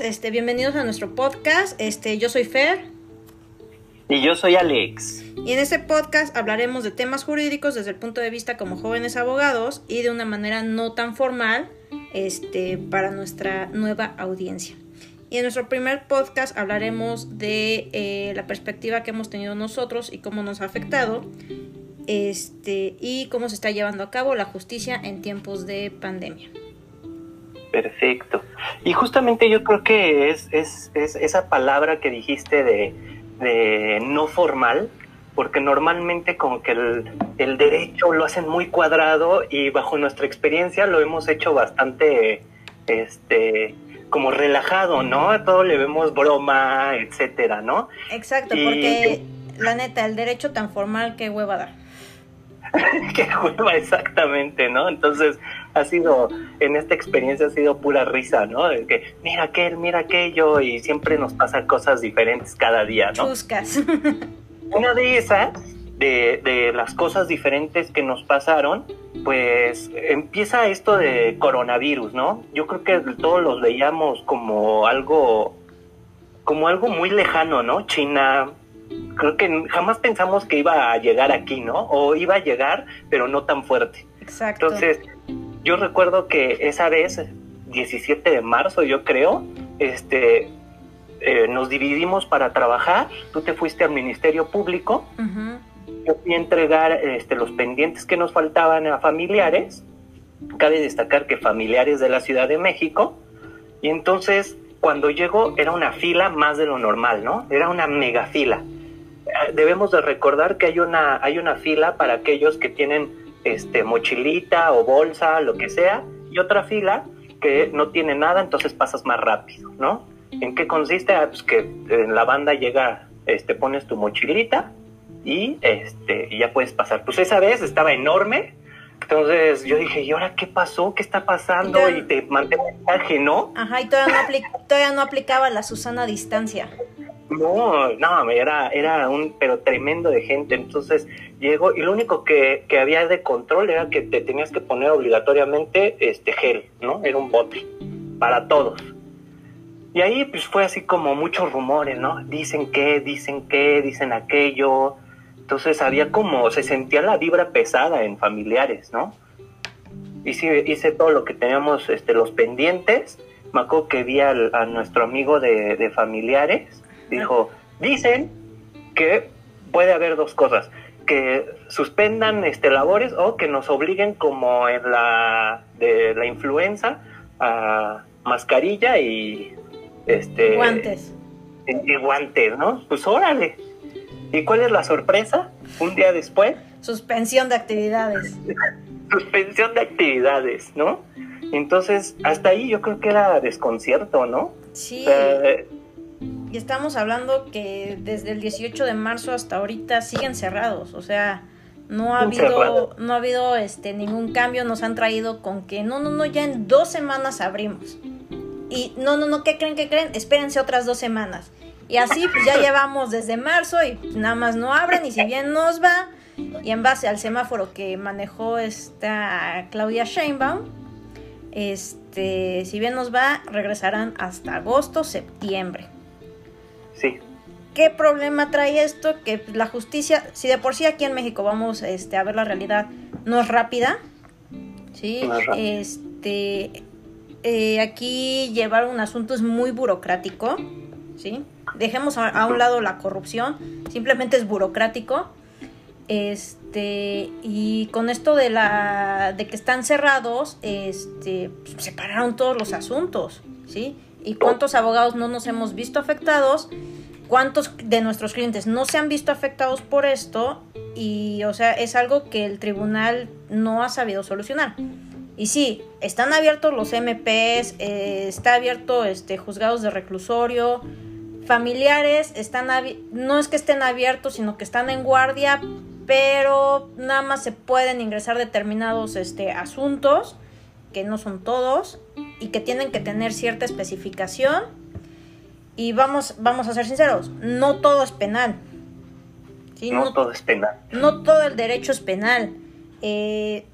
este, bienvenidos a nuestro podcast. Este, yo soy Fer. Y yo soy Alex. Y en este podcast hablaremos de temas jurídicos desde el punto de vista como jóvenes abogados y de una manera no tan formal este, para nuestra nueva audiencia. Y en nuestro primer podcast hablaremos de eh, la perspectiva que hemos tenido nosotros y cómo nos ha afectado este, y cómo se está llevando a cabo la justicia en tiempos de pandemia. Perfecto. Y justamente yo creo que es, es, es esa palabra que dijiste de, de, no formal, porque normalmente como que el, el, derecho lo hacen muy cuadrado y bajo nuestra experiencia lo hemos hecho bastante, este, como relajado, ¿no? A todo le vemos broma, etcétera, ¿no? Exacto, porque la neta, el derecho tan formal que hueva dar. que hueva exactamente, ¿no? Entonces ha sido, en esta experiencia ha sido pura risa, ¿no? De que mira aquel, mira aquello y siempre nos pasan cosas diferentes cada día, ¿no? Chuscas. Una de esas, de, de las cosas diferentes que nos pasaron, pues empieza esto de coronavirus, ¿no? Yo creo que todos los veíamos como algo, como algo muy lejano, ¿no? China, creo que jamás pensamos que iba a llegar aquí, ¿no? O iba a llegar, pero no tan fuerte. Exacto. Entonces, yo recuerdo que esa vez, 17 de marzo, yo creo, este, eh, nos dividimos para trabajar. Tú te fuiste al Ministerio Público. Uh -huh. Yo fui a entregar este, los pendientes que nos faltaban a familiares. Cabe destacar que familiares de la Ciudad de México. Y entonces, cuando llegó, era una fila más de lo normal, ¿no? Era una mega fila debemos de recordar que hay una, hay una fila para aquellos que tienen este, mochilita o bolsa, lo que sea, y otra fila que no tiene nada, entonces pasas más rápido, ¿no? ¿En qué consiste? Ah, pues que en la banda llega, este, pones tu mochilita y este, y ya puedes pasar. Pues esa vez estaba enorme, entonces yo dije, ¿y ahora qué pasó? ¿Qué está pasando? Y, y te mandé mensaje, ¿no? Ajá, y todavía no, todavía no aplicaba la Susana a distancia. No, no, era, era un, pero tremendo de gente. Entonces llegó y lo único que, que, había de control era que te tenías que poner obligatoriamente este gel, ¿no? Era un bote para todos. Y ahí pues fue así como muchos rumores, ¿no? Dicen que, dicen que, dicen aquello. Entonces había como, se sentía la vibra pesada en familiares, ¿no? Hice, hice todo lo que teníamos, este, los pendientes. Me acuerdo que vi al, a nuestro amigo de familiares dijo, dicen que puede haber dos cosas, que suspendan este labores o que nos obliguen como en la de la influenza a mascarilla y este guantes. Y, y guantes, ¿no? Pues órale. ¿Y cuál es la sorpresa? Un día después, suspensión de actividades. suspensión de actividades, ¿no? Entonces, hasta ahí yo creo que era desconcierto, ¿no? Sí. Eh, y estamos hablando que desde el 18 de marzo hasta ahorita siguen cerrados, o sea, no ha habido, no ha habido este ningún cambio, nos han traído con que no, no, no, ya en dos semanas abrimos. Y no, no, no, ¿qué creen, qué creen? Espérense otras dos semanas. Y así pues ya llevamos desde marzo y nada más no abren y si bien nos va, y en base al semáforo que manejó esta Claudia Sheinbaum, este, si bien nos va, regresarán hasta agosto, septiembre. Sí. ¿Qué problema trae esto? Que la justicia, si de por sí aquí en México vamos este, a ver la realidad, no es rápida, ¿sí? No es rápida. Este, eh, aquí llevar un asunto es muy burocrático, ¿sí? Dejemos a, a, un lado la corrupción, simplemente es burocrático. Este, y con esto de la de que están cerrados, este, pues, separaron todos los asuntos, ¿sí? Y cuántos abogados no nos hemos visto afectados, cuántos de nuestros clientes no se han visto afectados por esto y o sea, es algo que el tribunal no ha sabido solucionar. Y sí, están abiertos los MPs, eh, está abierto este juzgados de reclusorio, familiares están no es que estén abiertos, sino que están en guardia, pero nada más se pueden ingresar determinados este asuntos que no son todos y que tienen que tener cierta especificación. Y vamos, vamos a ser sinceros, no todo es penal. ¿sí? No, no, todo es penal. No todo el derecho es penal. Eh,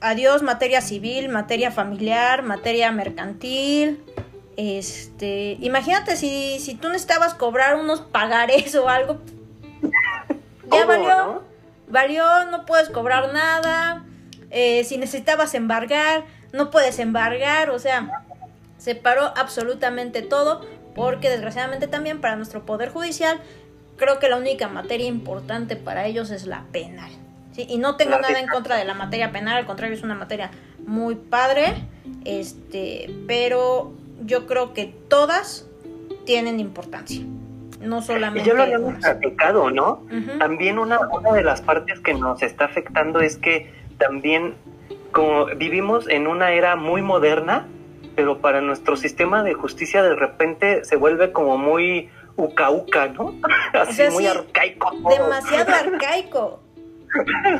adiós materia civil, materia familiar, materia mercantil Este, imagínate si, si tú necesitabas cobrar unos pagares o algo, ya valió, valió, no puedes cobrar nada. Eh, si necesitabas embargar, no puedes embargar, o sea, se paró absolutamente todo porque desgraciadamente también para nuestro Poder Judicial creo que la única materia importante para ellos es la penal. ¿sí? Y no tengo nada en contra de la materia penal, al contrario, es una materia muy padre, este, pero yo creo que todas tienen importancia. No solamente. Y ya lo habíamos platicado, ¿no? También una, una de las partes que nos está afectando es que también como vivimos en una era muy moderna, pero para nuestro sistema de justicia de repente se vuelve como muy uca uca, ¿no? Así muy arcaico. Demasiado arcaico.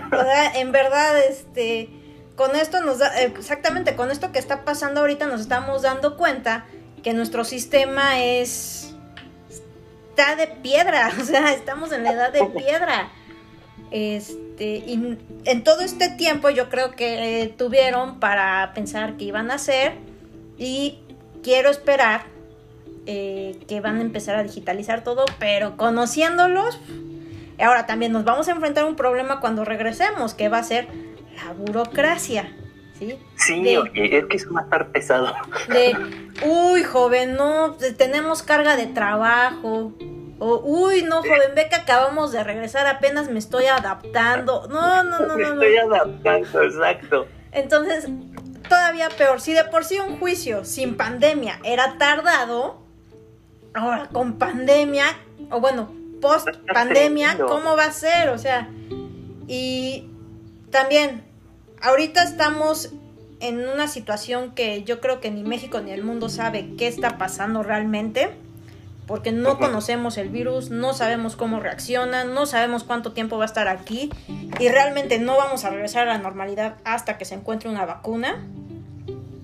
O sea, en verdad, este, con esto nos da, exactamente, con esto que está pasando ahorita nos estamos dando cuenta que nuestro sistema es, está de piedra, o sea, estamos en la edad de piedra. Este, y en todo este tiempo yo creo que tuvieron para pensar que iban a hacer y quiero esperar eh, que van a empezar a digitalizar todo, pero conociéndolos, ahora también nos vamos a enfrentar a un problema cuando regresemos, que va a ser la burocracia. ¿Sí? Sí, es que va a estar pesado. De, uy, joven, no, tenemos carga de trabajo, o, uy, no, joven, ve que acabamos de regresar, apenas me estoy adaptando. No, no, no, no. Me estoy adaptando, exacto. Entonces, todavía peor. Si de por sí un juicio sin pandemia era tardado, ahora con pandemia, o bueno, post pandemia, ¿cómo va a ser? O sea, y también, ahorita estamos en una situación que yo creo que ni México ni el mundo sabe qué está pasando realmente porque no conocemos el virus, no sabemos cómo reacciona, no sabemos cuánto tiempo va a estar aquí y realmente no vamos a regresar a la normalidad hasta que se encuentre una vacuna.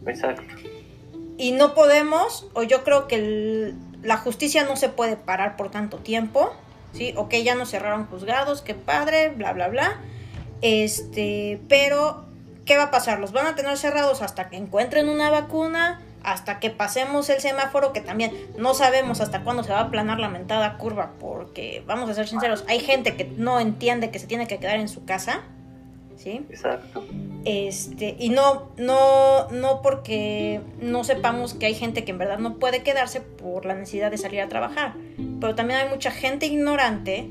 Exacto. Y no podemos, o yo creo que la justicia no se puede parar por tanto tiempo, ¿sí? Ok, ya nos cerraron juzgados, qué padre, bla, bla, bla. Este, pero, ¿qué va a pasar? ¿Los van a tener cerrados hasta que encuentren una vacuna? Hasta que pasemos el semáforo, que también no sabemos hasta cuándo se va a aplanar la mentada curva, porque vamos a ser sinceros, hay gente que no entiende que se tiene que quedar en su casa, ¿sí? Exacto. Este, y no, no, no porque no sepamos que hay gente que en verdad no puede quedarse por la necesidad de salir a trabajar, pero también hay mucha gente ignorante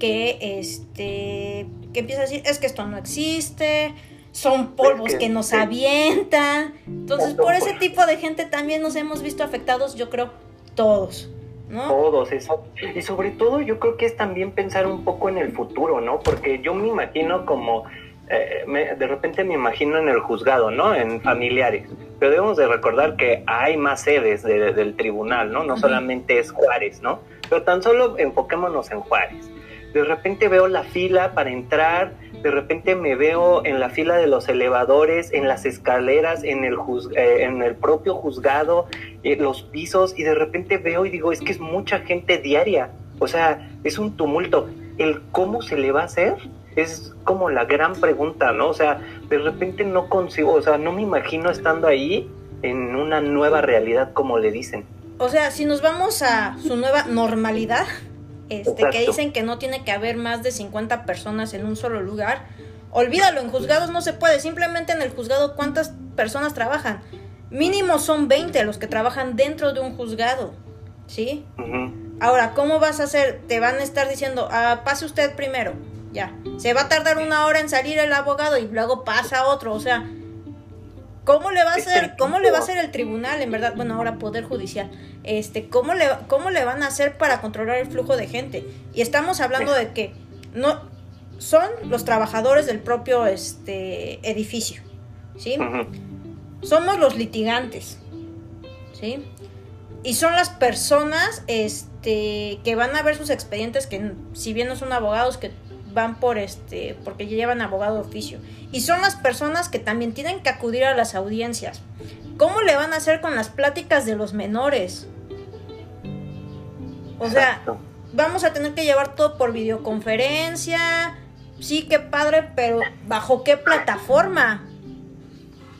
que, este, que empieza a decir, es que esto no existe, son polvos que, nos avientan. Entonces, por ese tipo de gente también nos hemos visto afectados, yo creo, todos. ¿no? Todos, eso. Y sobre todo yo creo que es también pensar un poco en el futuro, ¿no? Porque yo me imagino como, eh, de repente me imagino en el juzgado, ¿no? En familiares. Pero debemos de recordar que hay más sedes del tribunal, ¿no? No solamente es Juárez, ¿no? Pero tan solo enfoquémonos en Juárez. De repente veo la fila para entrar de repente me veo en la fila de los elevadores, en las escaleras, en el, eh, en el propio juzgado, en los pisos, y de repente veo y digo, es que es mucha gente diaria, o sea, es un tumulto. El cómo se le va a hacer es como la gran pregunta, ¿no? O sea, de repente no consigo, o sea, no me imagino estando ahí en una nueva realidad, como le dicen. O sea, si nos vamos a su nueva normalidad, este, que dicen que no tiene que haber más de 50 personas en un solo lugar. Olvídalo, en juzgados no se puede. Simplemente en el juzgado, ¿cuántas personas trabajan? Mínimo son 20 los que trabajan dentro de un juzgado. ¿Sí? Ahora, ¿cómo vas a hacer? Te van a estar diciendo, ah, pase usted primero. Ya. Se va a tardar una hora en salir el abogado y luego pasa otro. O sea, ¿Cómo le va a hacer, cómo le va a hacer el tribunal, en verdad, bueno, ahora poder judicial, este, cómo le, cómo le van a hacer para controlar el flujo de gente? Y estamos hablando de que no son los trabajadores del propio este edificio, ¿sí? Somos los litigantes, ¿sí? Y son las personas este que van a ver sus expedientes que si bien no son abogados que van por este, porque llevan abogado de oficio. Y son las personas que también tienen que acudir a las audiencias. ¿Cómo le van a hacer con las pláticas de los menores? O sea, vamos a tener que llevar todo por videoconferencia. Sí, qué padre, pero ¿bajo qué plataforma?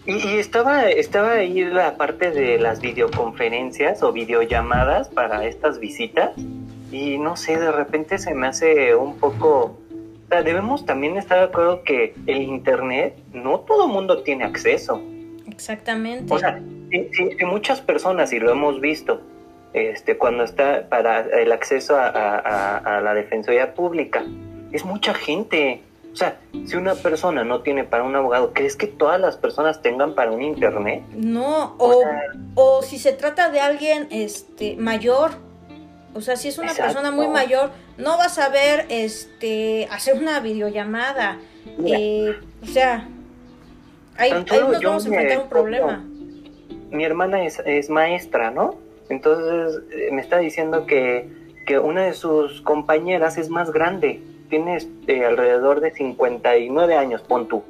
Y, estaba, estaba ahí la parte de las videoconferencias o videollamadas para estas visitas y no sé, de repente se me hace un poco... Sea, debemos también estar de acuerdo que el Internet no todo mundo tiene acceso. Exactamente. O sea, si, muchas personas, y lo hemos visto, este, cuando está para el acceso a, a la defensoría pública, es mucha gente. O sea, si una persona no tiene para un abogado, ¿crees que todas las personas tengan para un internet? No, o, o, si se trata de alguien este mayor, o sea, si es una persona muy mayor, no vas a ver este hacer una videollamada. Eh, o sea, ahí, nos vamos a enfrentar un problema. Mi hermana es, es maestra, ¿no? Entonces eh, me está diciendo que, que una de sus compañeras es más grande tiene este, alrededor de 59 años, pon tú.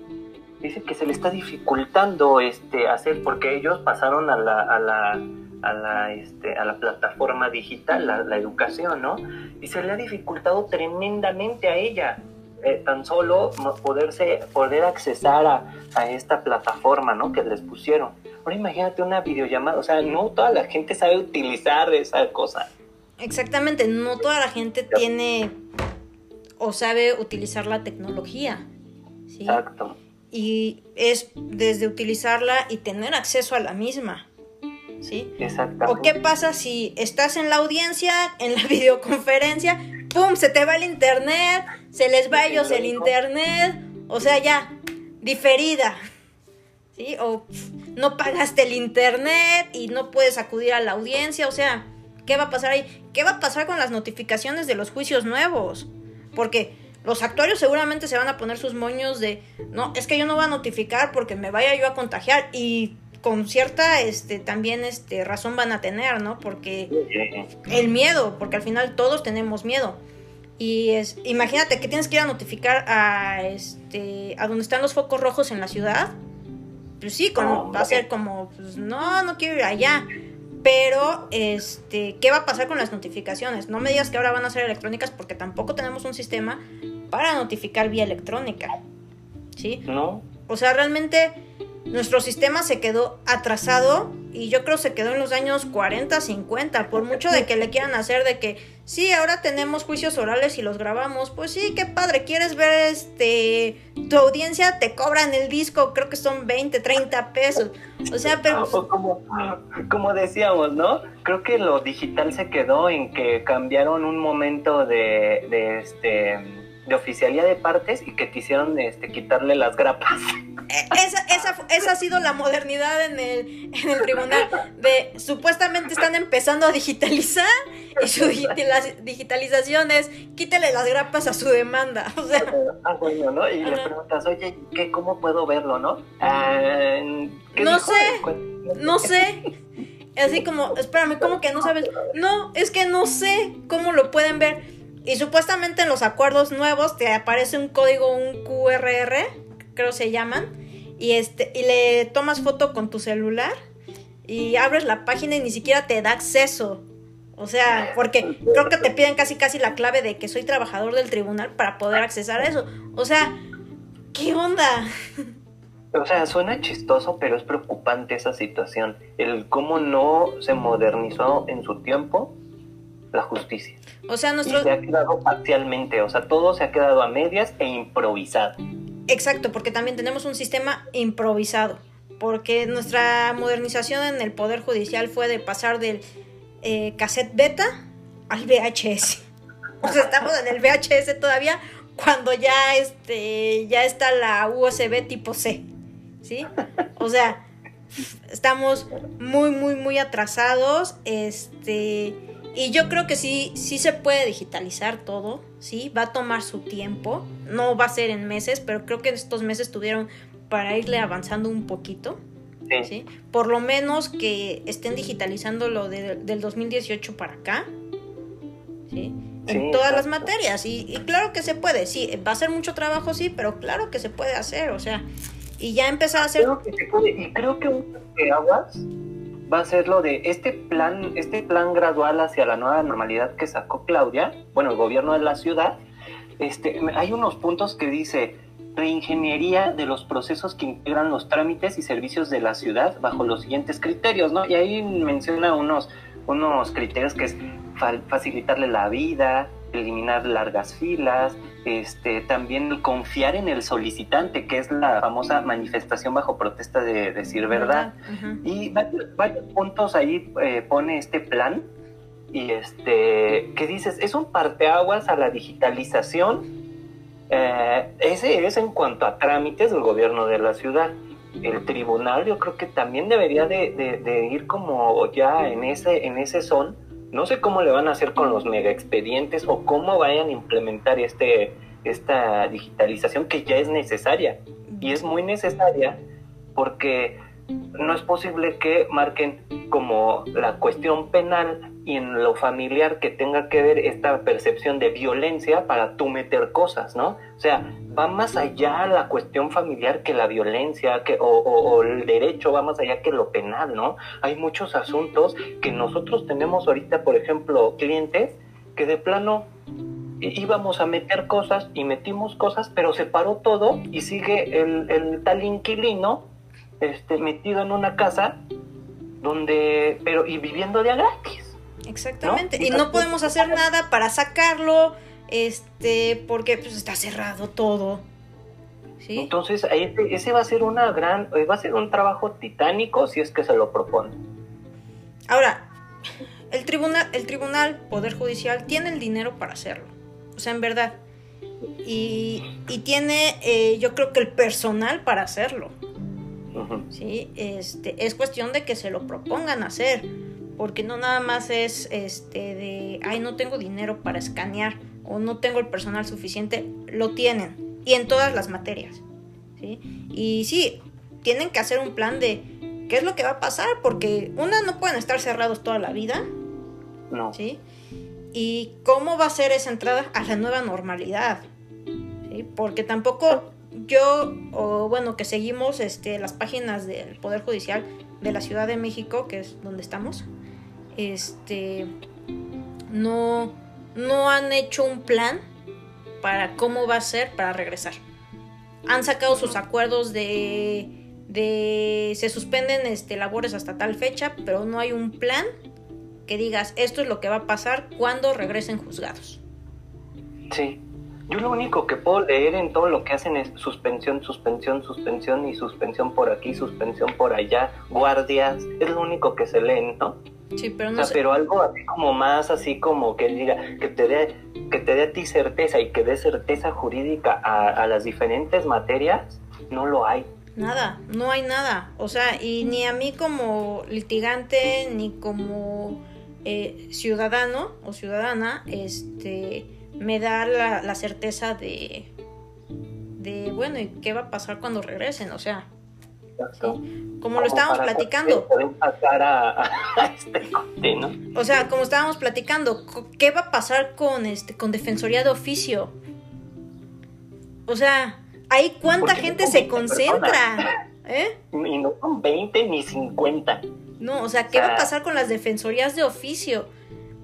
Dice que se le está dificultando este, hacer, porque ellos pasaron a la, a la, a la, este, a la plataforma digital, la, la, educación, ¿no? Y se le ha dificultado tremendamente a ella. Eh, tan solo poderse, poder accesar a, a, esta plataforma, ¿no? Que les pusieron. Ahora imagínate una videollamada, o sea, no toda la gente sabe utilizar esa cosa. Exactamente, no toda la gente tiene o sabe utilizar la tecnología. ¿sí? Exacto. Y es desde utilizarla y tener acceso a la misma. ¿Sí? Exactamente. ¿O qué pasa si estás en la audiencia, en la videoconferencia, ¡pum! Se te va el internet, se les va a ellos el internet, o sea, ya, diferida. ¿Sí? O no pagaste el internet y no puedes acudir a la audiencia, o sea, ¿qué va a pasar ahí? ¿Qué va a pasar con las notificaciones de los juicios nuevos? Porque los actuarios seguramente se van a poner sus moños de, no, es que yo no voy a notificar porque me vaya yo a contagiar y con cierta este también este razón van a tener, ¿no? Porque el miedo, porque al final todos tenemos miedo. Y es imagínate que tienes que ir a notificar a este a donde están los focos rojos en la ciudad. Pues sí, va a ser como pues, no, no quiero ir allá. Pero, este, ¿qué va a pasar con las notificaciones? No me digas que ahora van a ser electrónicas porque tampoco tenemos un sistema para notificar vía electrónica. ¿Sí? No. O sea, realmente nuestro sistema se quedó atrasado y yo creo se quedó en los años 40, 50, por mucho de que le quieran hacer de que sí, ahora tenemos juicios orales y los grabamos, pues sí, qué padre, quieres ver este tu audiencia te cobran el disco, creo que son 20, 30 pesos. O sea, pero como como decíamos, ¿no? Creo que lo digital se quedó en que cambiaron un momento de, de este de oficialía de partes y que quisieron este, quitarle las grapas. E, esa, esa, esa, ha sido la modernidad en el, en el tribunal. De supuestamente están empezando a digitalizar y su digitalización es quítele las grapas a su demanda. O sea, ah, bueno, ¿no? Y le preguntas, oye, ¿qué, ¿cómo puedo verlo, no? Ah, no sé, no sé. Así como, espérame, ¿cómo que no sabes? No, es que no sé cómo lo pueden ver y supuestamente en los acuerdos nuevos te aparece un código, un QRR, creo se llaman, y este y le tomas foto con tu celular y abres la página y ni siquiera te da acceso. O sea, porque creo que te piden casi casi la clave de que soy trabajador del tribunal para poder accesar a eso. O sea, ¿qué onda? O sea, suena chistoso, pero es preocupante esa situación. El cómo no se modernizó en su tiempo la justicia. O sea, nuestro... se ha quedado parcialmente, o sea, todo se ha quedado a medias e improvisado. Exacto, porque también tenemos un sistema improvisado, porque nuestra modernización en el Poder Judicial fue de pasar del eh, cassette beta al VHS. O sea, estamos en el VHS todavía cuando ya, este, ya está la USB tipo C, ¿sí? O sea, estamos muy, muy, muy atrasados, este y yo creo que sí, sí se puede digitalizar todo, sí, va a tomar su tiempo, no va a ser en meses, pero creo que estos meses tuvieron para irle avanzando un poquito, sí. Por lo menos que estén digitalizando lo del 2018 para acá, ¿sí? En todas las materias, y, claro que se puede, sí, va a ser mucho trabajo, sí, pero claro que se puede hacer, o sea, y ya empezar a hacer... Creo que se puede, y creo que un aguas va a ser lo de este plan, este plan gradual hacia la nueva normalidad que sacó Claudia, bueno, el gobierno de la ciudad. Este, hay unos puntos que dice reingeniería de los procesos que integran los trámites y servicios de la ciudad bajo los siguientes criterios, ¿no? Y ahí menciona unos, unos criterios que es facilitarle la vida, eliminar largas filas, este, también confiar en el solicitante, que es la famosa manifestación bajo protesta de decir verdad. Y varios, puntos ahí eh, pone este plan y este, ¿qué dices? Es un parteaguas a la digitalización. Eh, ese es en cuanto a trámites del gobierno de la ciudad. El tribunal yo creo que también debería de, ir como ya en ese, en ese son. No sé cómo le van a hacer con los mega expedientes o cómo vayan a implementar este, esta digitalización que ya es necesaria. Y es muy necesaria porque no es posible que marquen como la cuestión penal y en lo familiar que tenga que ver esta percepción de violencia para tú meter cosas, ¿no? O sea, va más allá la cuestión familiar que la violencia que, o, el derecho, va más allá que lo penal, ¿no? Hay muchos asuntos que nosotros tenemos ahorita, por ejemplo, clientes que de plano íbamos a meter cosas y metimos cosas, pero se paró todo y sigue el, el tal inquilino este, metido en una casa donde, pero y viviendo de gratis. Exactamente. Y no podemos hacer nada para sacarlo, este, porque pues está cerrado todo. ¿Sí? Entonces, ese, ese va a ser una gran, eh, va a ser un trabajo titánico si es que se lo propone. Ahora, el tribunal, el tribunal, Poder Judicial, tiene el dinero para hacerlo. O sea, en verdad. Y, y tiene, eh, yo creo que el personal para hacerlo. ¿sí? Este, es cuestión de que se lo propongan hacer, porque no nada más es este de, ay, no tengo dinero para escanear o no tengo el personal suficiente, lo tienen, y en todas las materias, ¿sí? Y sí, tienen que hacer un plan de qué es lo que va a pasar, porque una, no pueden estar cerrados toda la vida, no. ¿sí? Y cómo va a ser esa entrada a la nueva normalidad, ¿sí? Porque tampoco yo, o bueno, que seguimos este, las páginas del Poder Judicial de la Ciudad de México, que es donde estamos, este, no, no han hecho un plan para cómo va a ser para regresar. Han sacado sus acuerdos de, de se suspenden este, labores hasta tal fecha, pero no hay un plan que digas esto es lo que va a pasar cuando regresen juzgados. Sí. Yo lo único que puedo leer en todo lo que hacen es suspensión, suspensión, suspensión y suspensión por aquí, suspensión por allá, guardias, es lo único que se leen, ¿no? Sí, pero no pero algo así como más así como que diga, que te dé, que te dé a ti certeza y que dé certeza jurídica a, las diferentes materias, no lo hay. Nada, no hay nada. O sea, y ni a mí como litigante, ni como eh, ciudadano o ciudadana, este me da la, certeza de, de, bueno, ¿y qué va a pasar cuando regresen? O sea, como lo estábamos platicando. Este ¿no? O sea, como estábamos platicando, ¿qué va a pasar con este con defensoría de oficio? O sea, ahí cuánta gente se concentra, ¿eh? Y no son 20 ni 50. No, o sea, ¿qué va a pasar con las defensorías de oficio?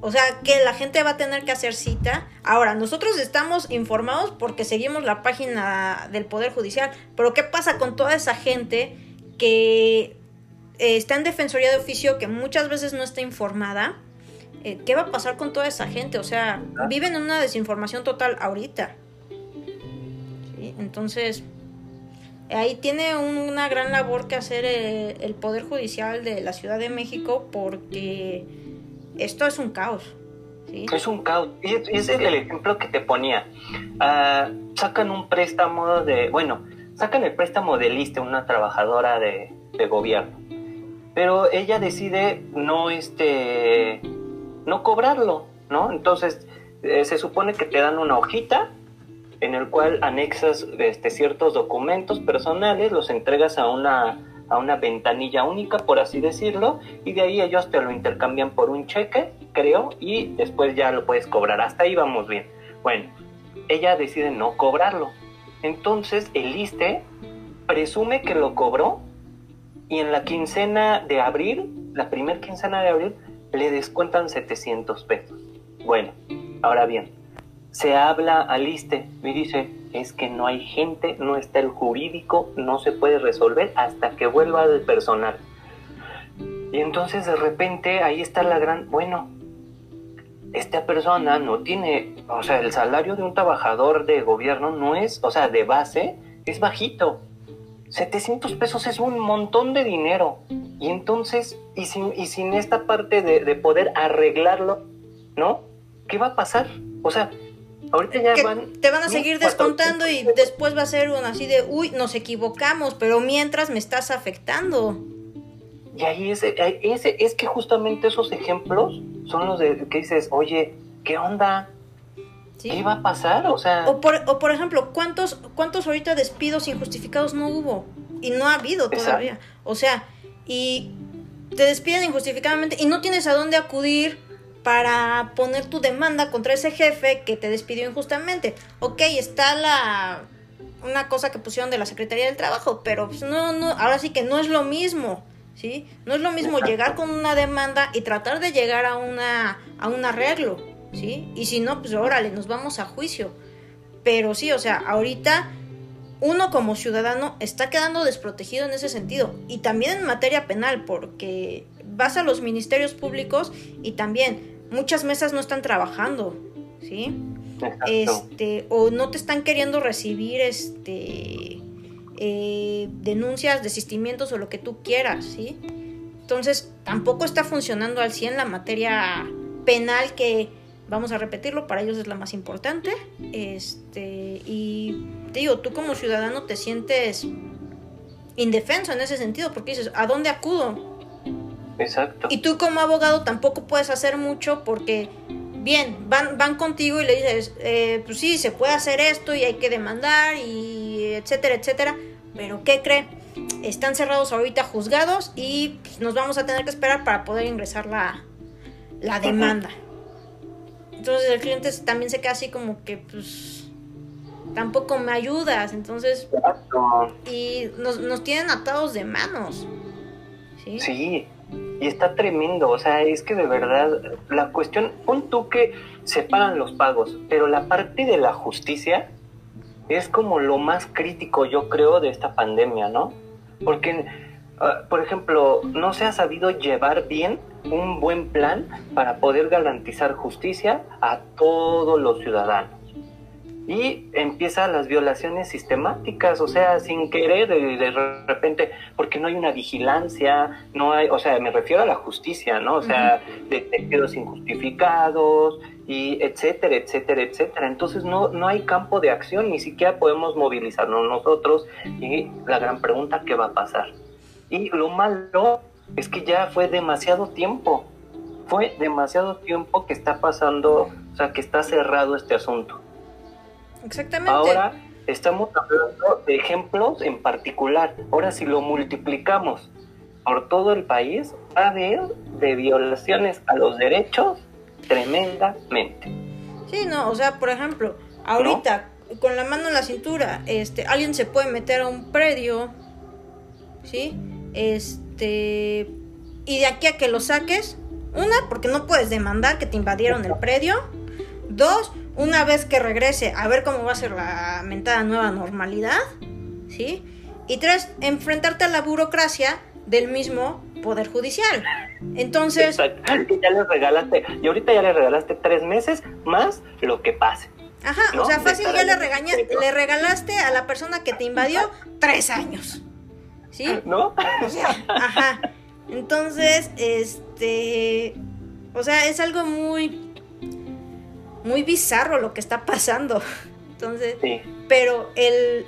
O sea, que la gente va a tener que hacer cita. Ahora, nosotros estamos informados porque seguimos la página del Poder Judicial, pero ¿qué pasa con toda esa gente que eh, está en Defensoría de Oficio, que muchas veces no está informada? Eh, ¿Qué va a pasar con toda esa gente? O sea, viven en una desinformación total ahorita. Entonces, ahí tiene una gran labor que hacer eh, el Poder Judicial de la Ciudad de México porque esto es un caos. Es un caos. Y es el ejemplo que te ponía. Ah, sacan un préstamo de, bueno, sacan el préstamo de Liste, una trabajadora de, gobierno. Pero ella decide no, este, no cobrarlo, ¿no? Entonces, eh, se supone que te dan una hojita en el cual anexas este, ciertos documentos personales, los entregas a una a una ventanilla única, por así decirlo, y de ahí ellos te lo intercambian por un cheque, creo, y después ya lo puedes cobrar. Hasta ahí vamos bien. Bueno, ella decide no cobrarlo. Entonces el ISTE presume que lo cobró y en la quincena de abril, la primera quincena de abril, le descuentan 700 pesos. Bueno, ahora bien, se habla al ISTE y dice, es que no hay gente, no está el jurídico, no se puede resolver hasta que vuelva el personal. Y entonces de repente ahí está la gran, bueno, esta persona no tiene, o sea, el salario de un trabajador de gobierno no es, o sea, de base, es bajito. 700 pesos es un montón de dinero. Y entonces, y sin, y sin esta parte de, de poder arreglarlo, ¿no? ¿Qué va a pasar? O sea, ahorita ya van... Te van a seguir descontando y después va a ser un así de, uy, nos equivocamos, pero mientras me estás afectando. Y ahí ese, ese, es que justamente esos ejemplos son los de que dices, oye, ¿qué onda? ¿Qué va a pasar? O sea... O por, o por ejemplo, ¿cuántos, ¿cuántos ahorita despidos injustificados no hubo? Y no ha habido todavía. O sea, y te despiden injustificadamente y no tienes a dónde acudir para poner tu demanda contra ese jefe que te despidió injustamente. Ok, está la una cosa que pusieron de la Secretaría del Trabajo, pero pues no, no, ahora sí que no es lo mismo. ¿sí? No es lo mismo llegar con una demanda y tratar de llegar a, una, a un arreglo, ¿sí? Y si no, pues órale, nos vamos a juicio. Pero sí, o sea, ahorita uno como ciudadano está quedando desprotegido en ese sentido. Y también en materia penal, porque vas a los ministerios públicos y también muchas mesas no están trabajando, ¿sí? Este, o no te están queriendo recibir este eh, denuncias, desistimientos o lo que tú quieras, ¿sí? Entonces, tampoco está funcionando al 100 la materia penal que, vamos a repetirlo, para ellos es la más importante. Este, y te digo, tú como ciudadano te sientes indefenso en ese sentido, porque dices, ¿a dónde acudo? Exacto. Y tú como abogado tampoco puedes hacer mucho porque, bien, van, van contigo y le dices, eh, pues sí, se puede hacer esto y hay que demandar y etcétera, etcétera. Pero ¿qué cree? Están cerrados ahorita juzgados y pues, nos vamos a tener que esperar para poder ingresar la, la demanda. Entonces el cliente también se queda así como que pues tampoco me ayudas. Entonces... Y nos, nos tienen atados de manos. ¿sí? Sí. Y está tremendo, o sea, es que de verdad la cuestión, pon tú que se pagan los pagos, pero la parte de la justicia es como lo más crítico, yo creo, de esta pandemia, ¿no? Porque, ah, por ejemplo, no se ha sabido llevar bien un buen plan para poder garantizar justicia a todos los ciudadanos. Y empiezan las violaciones sistemáticas, o sea, sin querer, de, de, repente, porque no hay una vigilancia, no hay, o sea, me refiero a la justicia, ¿no? O sea, detenidos injustificados, y etcétera, etcétera, etcétera. Entonces no, no hay campo de acción, ni siquiera podemos movilizarnos nosotros y la gran pregunta, ¿qué va a pasar? Y lo malo es que ya fue demasiado tiempo, fue demasiado tiempo que está pasando, o sea, que está cerrado este asunto. Exactamente. Ahora estamos hablando de ejemplos en particular. Ahora si lo multiplicamos por todo el país, va a haber de violaciones a los derechos tremendamente. Sí, no, o sea, por ejemplo, ahorita con la mano en la cintura, este, alguien se puede meter a un predio, ¿sí? Este, y de aquí a que lo saques, una, porque no puedes demandar que te invadieron el predio, dos, una vez que regrese a ver cómo va a ser la mentada nueva normalidad, ¿sí? Y tres, enfrentarte a la burocracia del mismo poder judicial. Entonces. Y ya le regalaste, y ahorita ya le regalaste tres meses más lo que pase. Ajá, o sea, fácil ya le, regaña, le regalaste a la persona que te invadió tres años. ¿Sí? ¿No? O sea, ajá. Entonces, este. O sea, es algo muy. Muy bizarro lo que está pasando. Entonces. Pero el,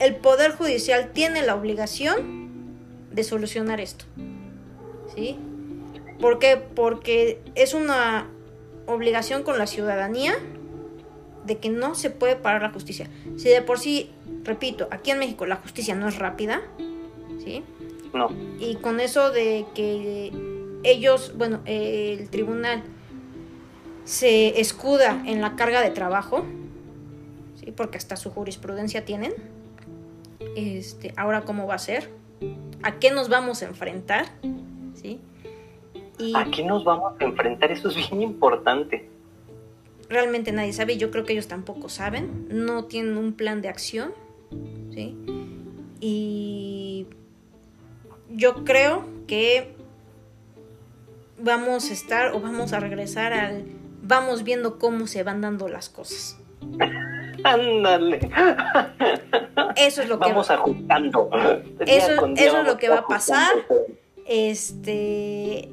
el Poder Judicial tiene la obligación de solucionar esto. ¿Sí? ¿Por qué? Porque es una obligación con la ciudadanía de que no se puede parar la justicia. Si de por sí, repito, aquí en México la justicia no es rápida, ¿sí? No. Y con eso de que ellos, bueno, el tribunal se escuda en la carga de trabajo, ¿sí? Porque hasta su jurisprudencia tienen. Este, ahora cómo va a ser? ¿A qué nos vamos a enfrentar? ¿Sí? ¿A qué nos vamos a enfrentar? Eso es bien importante. realmente nadie sabe y yo creo que ellos tampoco saben. No tienen un plan de acción, ¿sí? Y yo creo que vamos a estar o vamos a regresar al vamos viendo cómo se van dando las cosas. Ándale. Eso es lo que vamos ajustando. Eso, eso es lo que va a pasar. Este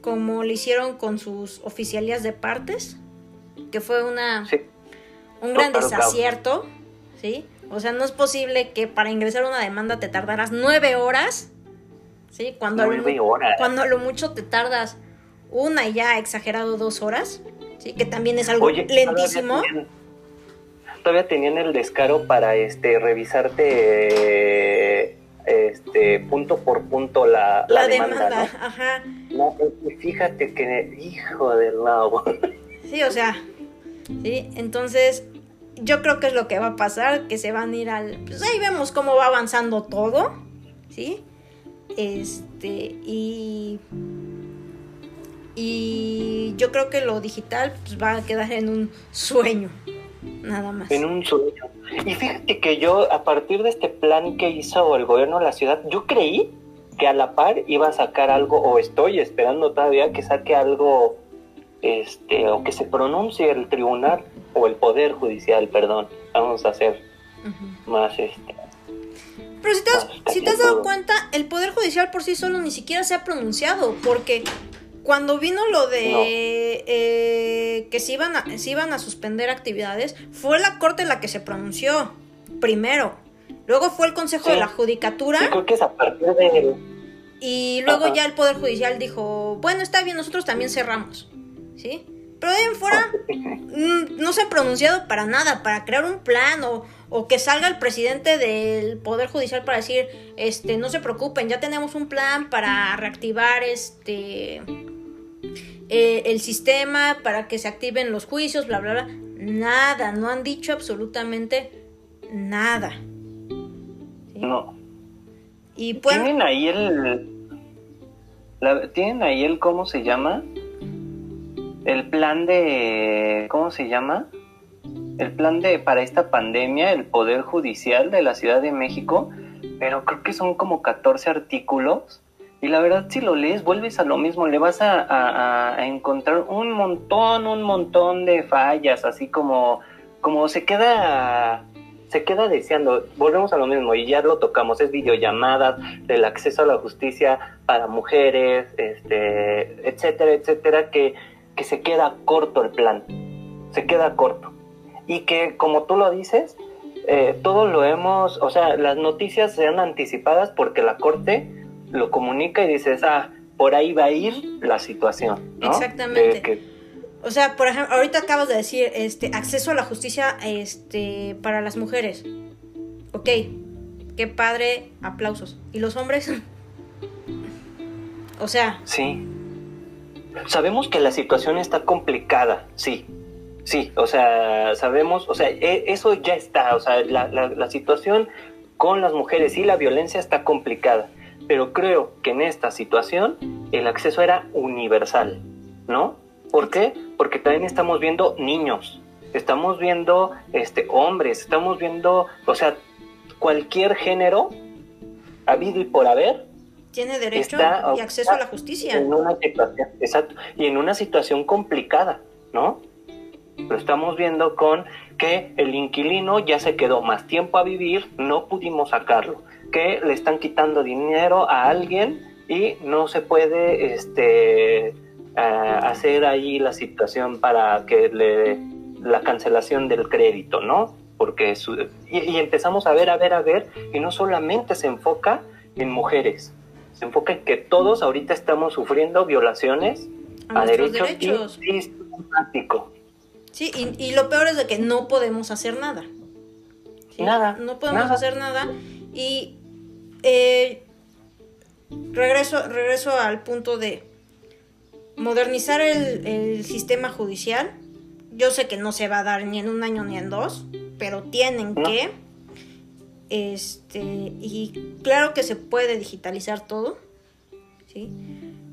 como lo hicieron con sus oficialías de partes, que fue una un gran desacierto, ¿sí? O sea, no es posible que para ingresar una demanda te tardaras nueve horas, ¿sí? Cuando, nueve horas. cuando lo mucho te tardas una y ya exagerado dos horas, ¿sí? Que también es algo lentísimo. Todavía tenían, el descaro para este revisarte este punto por punto la, la, demanda, ajá. No, fíjate que hijo del lago. Sí, o sea, sí, entonces yo creo que es lo que va a pasar, que se van a ir al pues ahí vemos cómo va avanzando todo, ¿sí? Este y y yo creo que lo digital pues, va a quedar en un sueño, nada más. En un sueño. Y fíjate que yo, a partir de este plan que hizo el gobierno de la ciudad, yo creí que a la par iba a sacar algo, o estoy esperando todavía que saque algo, este, o que se pronuncie el tribunal, o el poder judicial, perdón. Vamos a hacer más este. Pero si te, has, si te has dado cuenta, el Poder Judicial por sí solo ni siquiera se ha pronunciado, porque cuando vino lo de eh, que se iban, a, se iban a suspender actividades, fue la Corte la que se pronunció primero. Luego fue el Consejo de la Judicatura. creo que es a partir de... Y luego ya el Poder Judicial dijo, bueno, está bien, nosotros también cerramos. ¿Sí? Pero de en fuera mm, no se ha pronunciado para nada, para crear un plan o, o que salga el presidente del Poder Judicial para decir, este, no se preocupen, ya tenemos un plan para reactivar este eh, el sistema para que se activen los juicios, bla, bla, bla. Nada, no han dicho absolutamente nada. No. Y Tienen ahí el... Tienen ahí el, ¿cómo se llama? El plan de... ¿Cómo se llama? El plan de para esta pandemia, el Poder Judicial de la Ciudad de México, pero creo que son como 14 artículos y la verdad, si lo lees, vuelves a lo mismo, le vas a, encontrar un montón, un montón de fallas, así como, como se queda, se queda deseando. Volvemos a lo mismo y ya lo tocamos, es videollamadas, del acceso a la justicia para mujeres, este, etcétera, etcétera, que, que se queda corto el plan, se queda corto. Y que, como tú lo dices, eh, todo lo hemos, o sea, las noticias sean anticipadas porque la Corte lo comunica y dices, ah, por ahí va a ir la situación. Exactamente. O sea, por ejemplo, ahorita acabas de decir, este, acceso a la justicia, este, para las mujeres. Ok, qué padre, aplausos. ¿Y los hombres? o sea. Sí. Sabemos que la situación está complicada, sí. Sí, o sea, sabemos, o sea, e, eso ya está, o sea, la, la situación con las mujeres y la violencia está complicada pero creo que en esta situación el acceso era universal, ¿no? ¿Por qué? Porque también estamos viendo niños, estamos viendo este, hombres, estamos viendo, o sea, cualquier género habido y por haber. Tiene derecho y acceso a la justicia. En una situación, exacto, y en una situación complicada, ¿no? Lo estamos viendo con que el inquilino ya se quedó más tiempo a vivir, no pudimos sacarlo que le están quitando dinero a alguien y no se puede este, hacer ahí la situación para que le la cancelación del crédito, ¿no? Porque y, empezamos a ver, a ver, a ver, y no solamente se enfoca en mujeres, se enfoca en que todos ahorita estamos sufriendo violaciones a, derechos, derechos. Sí, y, lo peor es de que no podemos hacer nada. Nada. No podemos hacer nada. Y eh, regreso, regreso al punto de modernizar el, sistema judicial. Yo sé que no se va a dar ni en un año ni en dos, pero tienen que. Este, y claro que se puede digitalizar todo. ¿sí?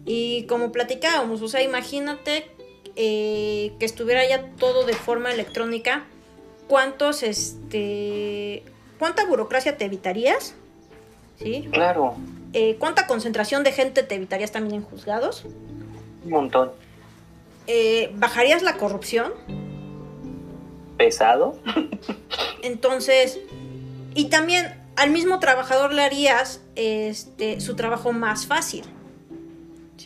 Y como platicábamos, o sea, imagínate eh, que estuviera ya todo de forma electrónica, ¿cuántos, este, cuánta burocracia te evitarías? ¿Sí? Claro. Eh, ¿Cuánta concentración de gente te evitarías también en juzgados? Un montón. Eh, ¿Bajarías la corrupción? Pesado. Entonces, y también al mismo trabajador le harías este, su trabajo más fácil.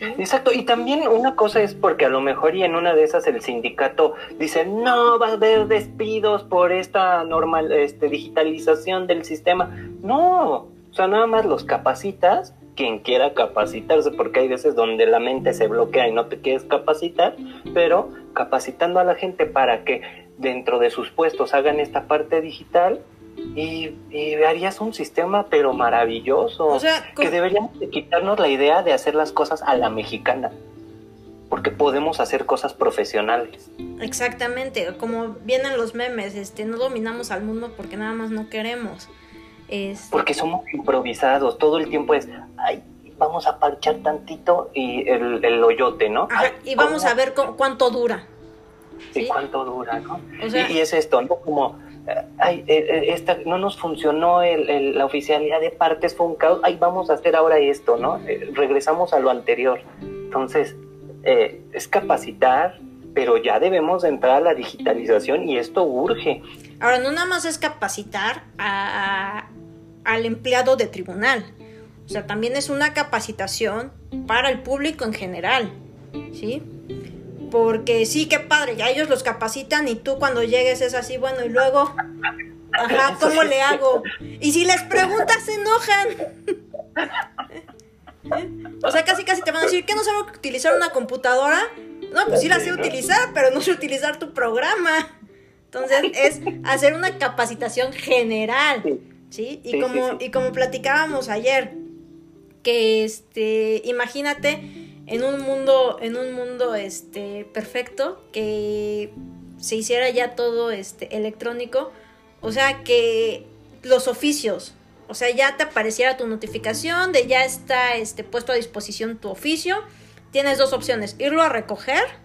Exacto, y también una cosa es porque a lo mejor y en una de esas el sindicato dice, no, va a haber despidos por esta normal, este, digitalización del sistema. No, o sea, nada más los capacitas, quien quiera capacitarse, porque hay veces donde la mente se bloquea y no te quieres capacitar, pero capacitando a la gente para que dentro de sus puestos hagan esta parte digital, y, harías un sistema pero maravilloso. O sea, que deberíamos de quitarnos la idea de hacer las cosas a la mexicana. Porque podemos hacer cosas profesionales. Exactamente, como vienen los memes, este, no dominamos al mundo porque nada más no queremos. Porque somos improvisados, todo el tiempo es, ay, vamos a parchar tantito y el, hoyote, ¿no? y vamos a ver cuánto dura. ¿sí? cuánto dura, ¿no? y, es esto, ¿no? Como ay, eh, eh, esta, no nos funcionó el, la oficialidad de partes, fue un caos, ay, vamos a hacer ahora esto, ¿no? Eh, regresamos a lo anterior. Entonces, es capacitar, pero ya debemos entrar a la digitalización y esto urge. Ahora, no nada más es capacitar al empleado de tribunal, o sea, también es una capacitación para el público en general, ¿sí? Porque sí, qué padre, ya ellos los capacitan y tú cuando llegues es así, bueno, y luego, ajá, ¿cómo le hago? Y si les preguntas, se enojan. O sea, casi casi te van a decir que no sabe utilizar una computadora. No, pues sí la sé utilizar, pero no sé utilizar tu programa. Entonces es hacer una capacitación general, ¿sí? Y como, y como platicábamos ayer, que este, imagínate en un mundo, en un mundo este, perfecto, que se hiciera ya todo este, electrónico, o sea, que los oficios, o sea, ya te apareciera tu notificación de ya está este, puesto a disposición tu oficio, tienes dos opciones, irlo a recoger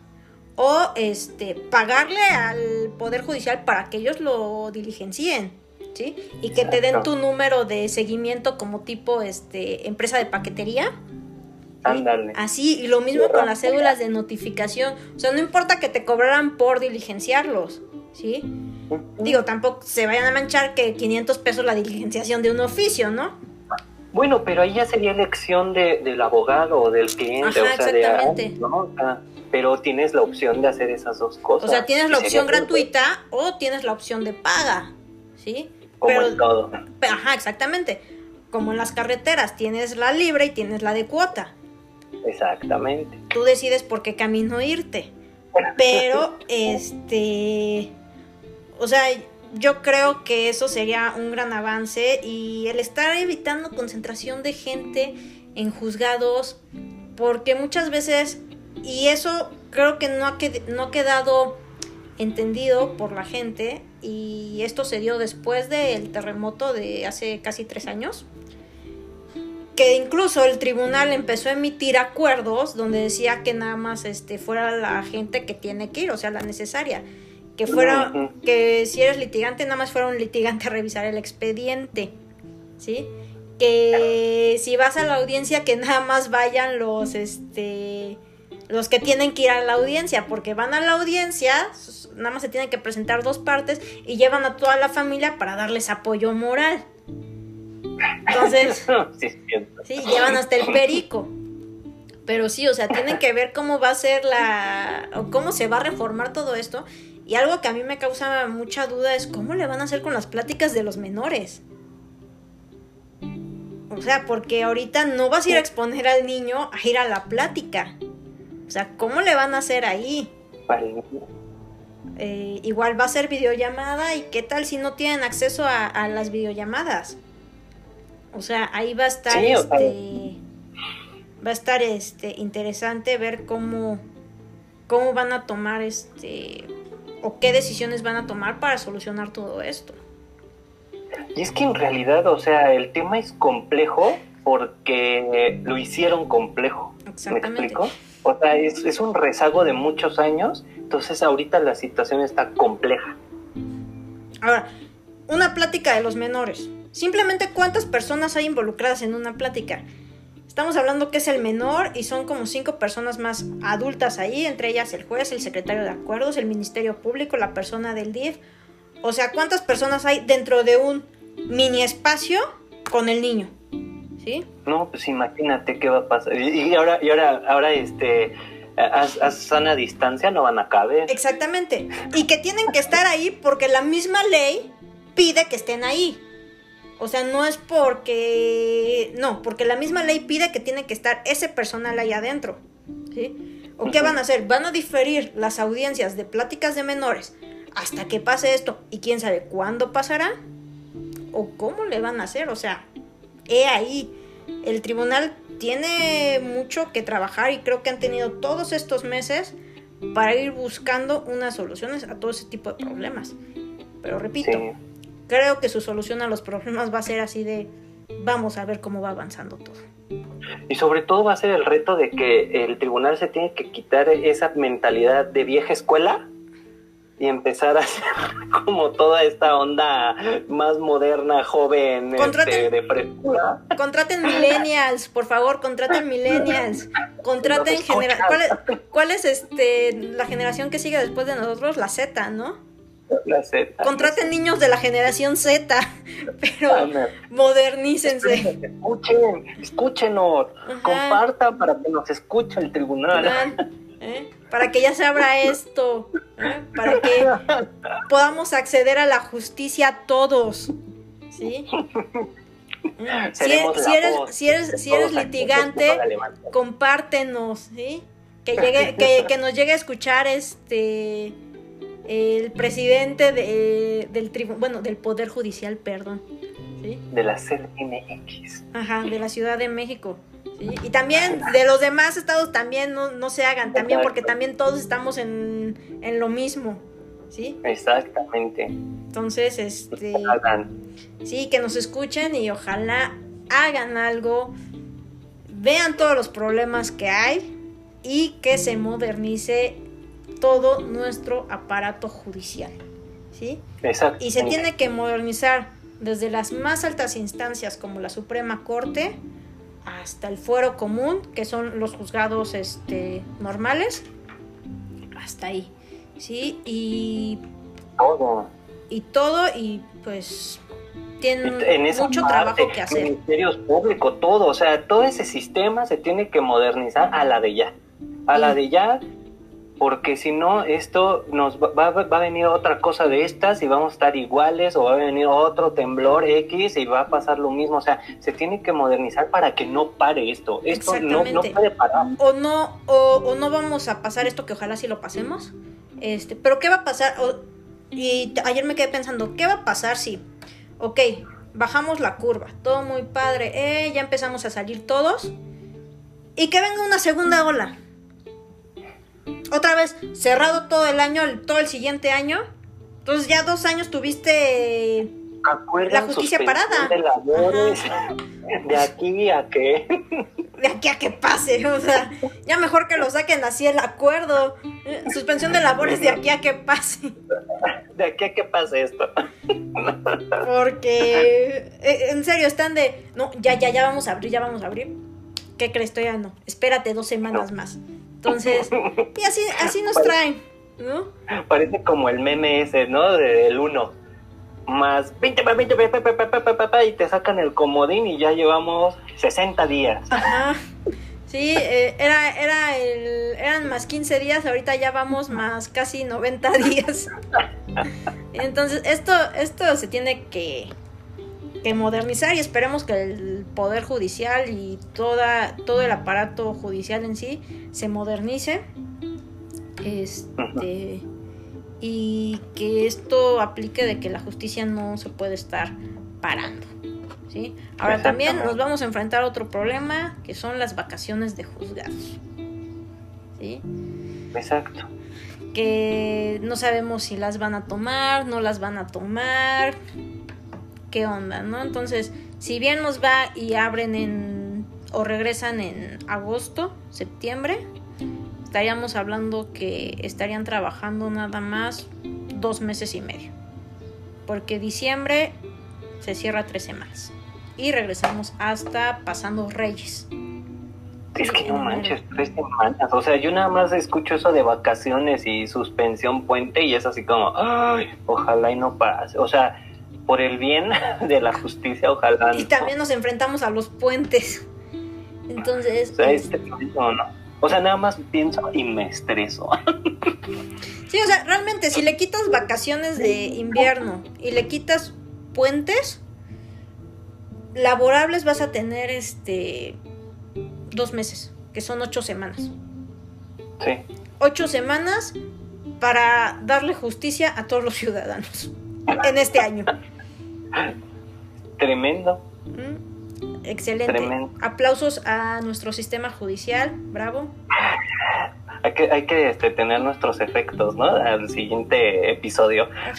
o este, pagarle al Poder Judicial para que ellos lo diligencien. ¿Sí? Y que te den tu número de seguimiento como tipo este, empresa de paquetería Así, y lo mismo con las cédulas de notificación. O sea, no importa que te cobraran por diligenciarlos, ¿sí? Digo, tampoco se vayan a manchar que 500 pesos la diligenciación de un oficio, ¿no? Bueno, pero ahí ya sería elección de, del abogado o del cliente, o sea, exactamente. Pero tienes la opción de hacer esas dos cosas. O sea, tienes la opción gratuita o tienes la opción de paga, ¿sí? Como pero, en todo. Ajá, exactamente. Como en las carreteras, tienes la libre y tienes la de cuota. Exactamente. Tú decides por qué camino irte. Pero, este, o sea, yo creo que eso sería un gran avance y el estar evitando concentración de gente en juzgados, porque muchas veces, y eso creo que no ha, no ha quedado entendido por la gente, y esto se dio después del terremoto de hace casi tres años, que incluso el tribunal empezó a emitir acuerdos donde decía que nada más este fuera la gente que tiene que ir, o sea, la necesaria, que fuera que si eres litigante nada más fuera un litigante a revisar el expediente, ¿sí? Que si vas a la audiencia que nada más vayan los este los que tienen que ir a la audiencia, porque van a la audiencia, nada más se tienen que presentar dos partes y llevan a toda la familia para darles apoyo moral. Entonces, sí, llevan hasta el perico. Pero sí, o sea, tienen que ver cómo va a ser la. o cómo se va a reformar todo esto. Y algo que a mí me causa mucha duda es cómo le van a hacer con las pláticas de los menores. O sea, porque ahorita no vas a ir a exponer al niño a ir a la plática. O sea, ¿cómo le van a hacer ahí? Eh, igual va a ser videollamada y qué tal si no tienen acceso a las videollamadas. O sea, ahí va a estar este va a estar este interesante ver cómo cómo van a tomar este o qué decisiones van a tomar para solucionar todo esto. Y es que en realidad, o sea, el tema es complejo porque lo hicieron complejo. Exactamente. ¿Me explico? O sea, es, es un rezago de muchos años, entonces ahorita la situación está compleja. Ahora, una plática de los menores. Simplemente cuántas personas hay involucradas en una plática. Estamos hablando que es el menor y son como cinco personas más adultas ahí, entre ellas el juez, el secretario de acuerdos, el ministerio público, la persona del DIF. O sea, ¿cuántas personas hay dentro de un mini espacio con el niño? ¿Sí? No, pues imagínate qué va a pasar. Y, ahora, y ahora, ahora este, a, a, sana distancia no van a caber. Exactamente. Y que tienen que estar ahí porque la misma ley pide que estén ahí. O sea, no es porque... No, porque la misma ley pide que tiene que estar ese personal ahí adentro. ¿Sí? ¿O qué van a hacer? Van a diferir las audiencias de pláticas de menores hasta que pase esto. ¿Y quién sabe cuándo pasará? ¿O cómo le van a hacer? O sea, he ahí. El tribunal tiene mucho que trabajar y creo que han tenido todos estos meses para ir buscando unas soluciones a todo ese tipo de problemas. Pero repito, creo que su solución a los problemas va a ser así de vamos a ver cómo va avanzando todo. Y sobre todo va a ser el reto de que el tribunal se tiene que quitar esa mentalidad de vieja escuela y empezar a hacer como toda esta onda más moderna, joven, este, de frescura. Contraten millennials, por favor, contraten millennials. Contraten. ¿Cuál es, ¿Cuál es este la generación que sigue después de nosotros? La Z, ¿no? La Z. Contraten niños de la generación Z, pero modernícense. Escuchen, escúchenos, compartan para que nos escuche el tribunal. ¿eh? Para que ya se abra esto, ¿eh? para que podamos acceder a la justicia todos. ¿Sí? ¿Eh? Si, eres, si eres, si eres litigante, compártenos, ¿sí? Que llegue, que, que nos llegue a escuchar este el presidente de, del bueno, del Poder Judicial, perdón. De la CDMX. Ajá, de la Ciudad de México. Y también de los demás estados también no, se hagan, también porque también todos estamos en, lo mismo. ¿Sí? Exactamente. Entonces, este... Sí, que nos escuchen y ojalá hagan algo, vean todos los problemas que hay y que se modernice todo nuestro aparato judicial. ¿sí? Exacto. Y se tiene que modernizar desde las más altas instancias como la Suprema Corte hasta el fuero común, que son los juzgados este, normales, hasta ahí. ¿sí? Y todo. Y todo, y pues tienen mucho trabajo que hacer. Ministerios públicos, todo, o sea, todo ese sistema se tiene que modernizar a la de ya. A la de ya porque si no, esto nos va, va, a venir otra cosa de estas y vamos a estar iguales o va a venir otro temblor X y va a pasar lo mismo. O sea, se tiene que modernizar para que no pare esto. Esto no, no, puede parar. O no, o, no vamos a pasar esto que ojalá sí lo pasemos. Este, pero ¿qué va a pasar? y ayer me quedé pensando, ¿qué va a pasar si, ok, bajamos la curva, todo muy padre, eh, ya empezamos a salir todos y que venga una segunda ola? Otra vez cerrado todo el año, todo el siguiente año. Entonces ya dos años tuviste la justicia parada. De, de aquí a que. De aquí a que pase, o sea, ya mejor que lo saquen así el acuerdo. Suspensión de labores de aquí a que pase. De aquí a que pase esto. Porque, eh, en serio, están de, no, ya, ya, ya vamos a abrir, ya vamos a abrir. ¿Qué crees? Todavía no. Espérate dos semanas más. Entonces, y así, así nos traen, ¿no? Parece como el meme ese, ¿no? Del uno. Más 20, 20, 20, y te sacan el comodín y ya llevamos 60 días. Ajá. Sí, eh, era, era el, eran más 15 días, ahorita ya vamos más casi 90 días. Entonces, esto, esto se tiene que, que modernizar y esperemos que el poder judicial y toda, todo el aparato judicial en sí se modernice este y que esto aplique de que la justicia no se puede estar parando ¿sí? ahora también nos vamos a enfrentar a otro problema que son las vacaciones de juzgados ¿sí? exacto que no sabemos si las van a tomar no las van a tomar qué onda, ¿no? Entonces, si bien nos va y abren en o regresan en agosto, septiembre, estaríamos hablando que estarían trabajando nada más dos meses y medio. Porque diciembre se cierra tres semanas. Y regresamos hasta pasando Reyes. Es que no manches, tres semanas. O sea, yo nada más escucho eso de vacaciones y suspensión puente y es así como, ay, ojalá y no pase. O sea, por el bien de la justicia, ojalá. Y también nos enfrentamos a los puentes. Entonces. O sea, este, no, O sea, nada más pienso y me estreso. Sí, o sea, realmente, si le quitas vacaciones de invierno y le quitas puentes laborables, vas a tener este dos meses, que son ocho semanas. Sí. Ocho semanas para darle justicia a todos los ciudadanos en este año. Tremendo. Excelente. Aplausos a nuestro sistema judicial. Bravo. Hay que, hay que este, tener nuestros efectos, ¿no? Al siguiente episodio.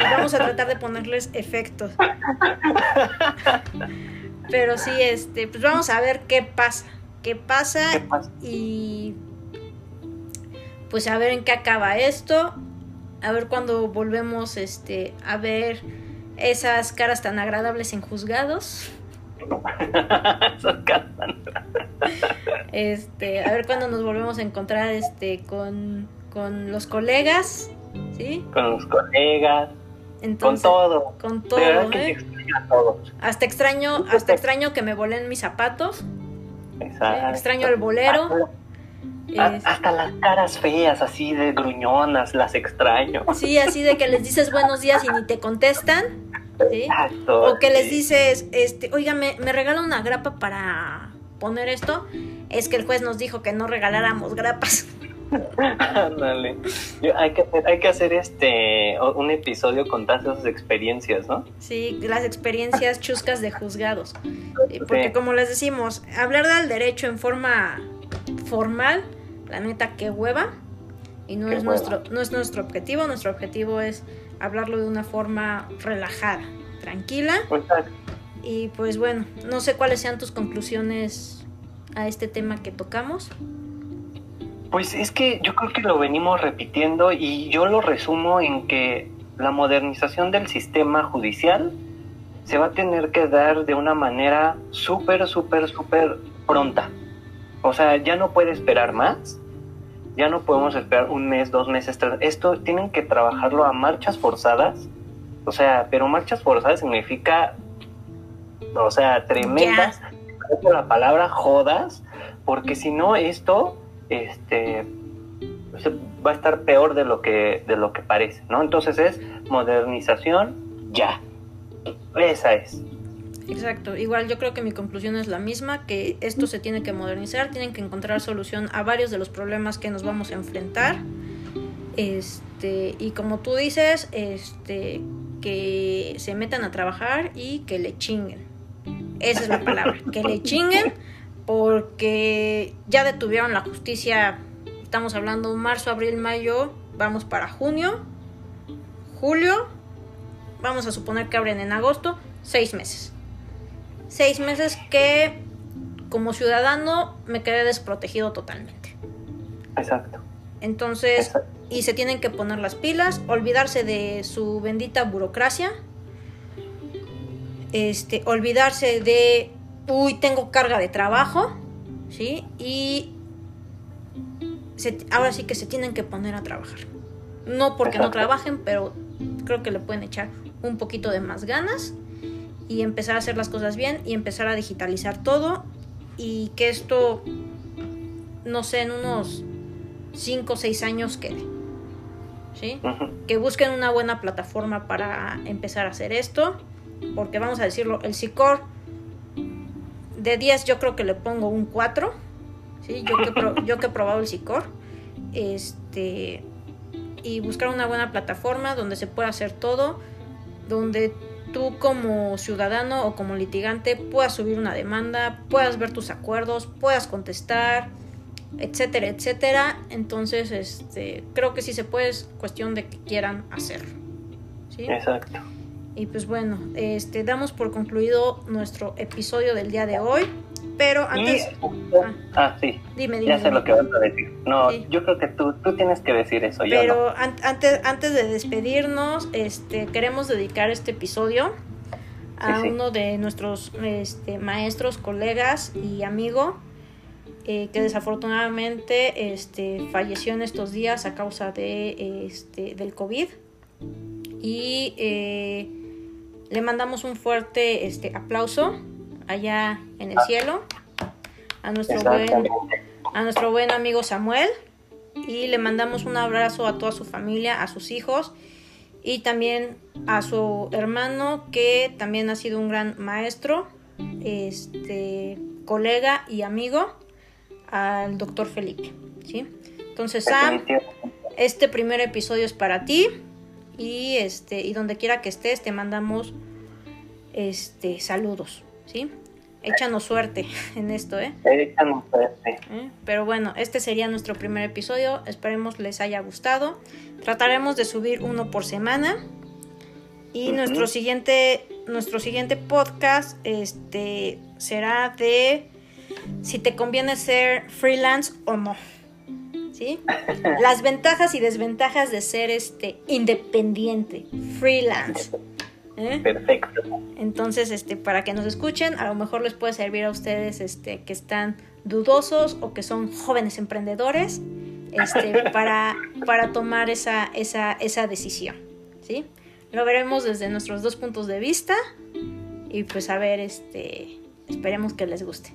Vamos a tratar de ponerles efectos. Pero sí, este, pues vamos a ver qué pasa. ¿Qué pasa? ¿Qué pasa? Y pues a ver en qué acaba esto. A ver cuando volvemos este, a ver esas caras tan agradables en juzgados. este, a ver cuando nos volvemos a encontrar este con, con los colegas, ¿sí? Con los colegas. con todo. Con todo, ¿eh? Hasta extraño, hasta extraño que me volen mis zapatos. Exacto. Extraño el bolero. Hasta las caras feas, así de gruñonas, las extraño. Sí, así de que les dices buenos días y ni te contestan. Exacto. O que les dices, este, oiga, ¿me, me regala una grapa para poner esto? Es que el juez nos dijo que no regaláramos grapas. Ándale. hay, que hacer, hay que hacer este un episodio con todas esas experiencias, ¿no? Sí, las experiencias chuscas de juzgados. Porque como les decimos, hablar del derecho en forma formal, la neta, qué hueva. Y no es, nuestro, no es nuestro objetivo. Nuestro objetivo es hablarlo de una forma relajada, tranquila. Y pues bueno, no sé cuáles sean tus conclusiones a este tema que tocamos. Pues es que yo creo que lo venimos repitiendo y yo lo resumo en que la modernización del sistema judicial se va a tener que dar de una manera súper, súper, súper pronta. O sea, ya no puede esperar más. Ya no podemos esperar un mes, dos meses, tres. Esto tienen que trabajarlo a marchas forzadas. O sea, pero marchas forzadas significa, o sea, tremendas, la palabra jodas, porque si no esto este, va a estar peor de lo que, de lo que parece, ¿no? Entonces es modernización ya. Esa es. Exacto, igual yo creo que mi conclusión es la misma, que esto se tiene que modernizar, tienen que encontrar solución a varios de los problemas que nos vamos a enfrentar. Este, y como tú dices, este, que se metan a trabajar y que le chinguen. Esa es la palabra, que le chinguen porque ya detuvieron la justicia, estamos hablando marzo, abril, mayo, vamos para junio, julio, vamos a suponer que abren en agosto, seis meses. Seis meses que como ciudadano me quedé desprotegido totalmente. Exacto. Entonces, y se tienen que poner las pilas, olvidarse de su bendita burocracia, este, olvidarse de uy, tengo carga de trabajo, ¿sí? Y ahora sí que se tienen que poner a trabajar. No porque no trabajen, pero creo que le pueden echar un poquito de más ganas y empezar a hacer las cosas bien y empezar a digitalizar todo y que esto, no sé, en unos 5 o 6 años quede. ¿Sí? Que busquen una buena plataforma para empezar a hacer esto, porque vamos a decirlo, el SICOR de 10 yo creo que le pongo un 4. ¿sí? Yo, que yo que he probado el SICOR. Este, y buscar una buena plataforma donde se pueda hacer todo, donde tú como ciudadano o como litigante puedas subir una demanda, puedas ver tus acuerdos, puedas contestar, etcétera, etcétera. Entonces, este, creo que sí se puede, es cuestión de que quieran hacerlo. ¿sí? Exacto. Y pues bueno, este, damos por concluido nuestro episodio del día de hoy. Pero antes... ah, ah, sí. Dime, dime. Ya sé lo que vas a decir. No, yo creo que tú, tú tienes que decir eso. Pero antes, antes de despedirnos, este, queremos dedicar este episodio a uno de nuestros este, maestros, colegas y amigo eh, que desafortunadamente este, falleció en estos días a causa de, este, del COVID. Y eh, le mandamos un fuerte este, aplauso allá en el cielo a nuestro, buen, a nuestro buen amigo Samuel. Y le mandamos un abrazo a toda su familia, a sus hijos y también a su hermano que también ha sido un gran maestro, este colega y amigo, al doctor Felipe. ¿sí? Entonces, Sam, este primer episodio es para ti y este y donde quiera que estés te mandamos este saludos, ¿sí? Échanos suerte en esto, ¿eh? Échanos suerte. ¿Eh? Pero bueno, este sería nuestro primer episodio. Esperemos les haya gustado. Trataremos de subir uno por semana. Y nuestro siguiente nuestro siguiente podcast este será de si te conviene ser freelance o no. ¿Sí? Las ventajas y desventajas de ser este independiente, freelance. ¿Eh? Perfecto. Entonces, este, para que nos escuchen, a lo mejor les puede servir a ustedes este, que están dudosos o que son jóvenes emprendedores este, para, para tomar esa, esa, esa decisión. ¿sí? Lo veremos desde nuestros dos puntos de vista y pues a ver, este, esperemos que les guste.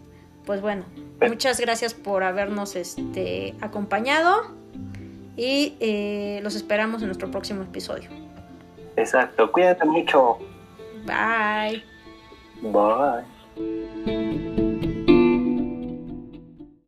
Pues bueno, muchas gracias por habernos este, acompañado y eh, los esperamos en nuestro próximo episodio. Exacto, cuídate mucho. Bye. Bye.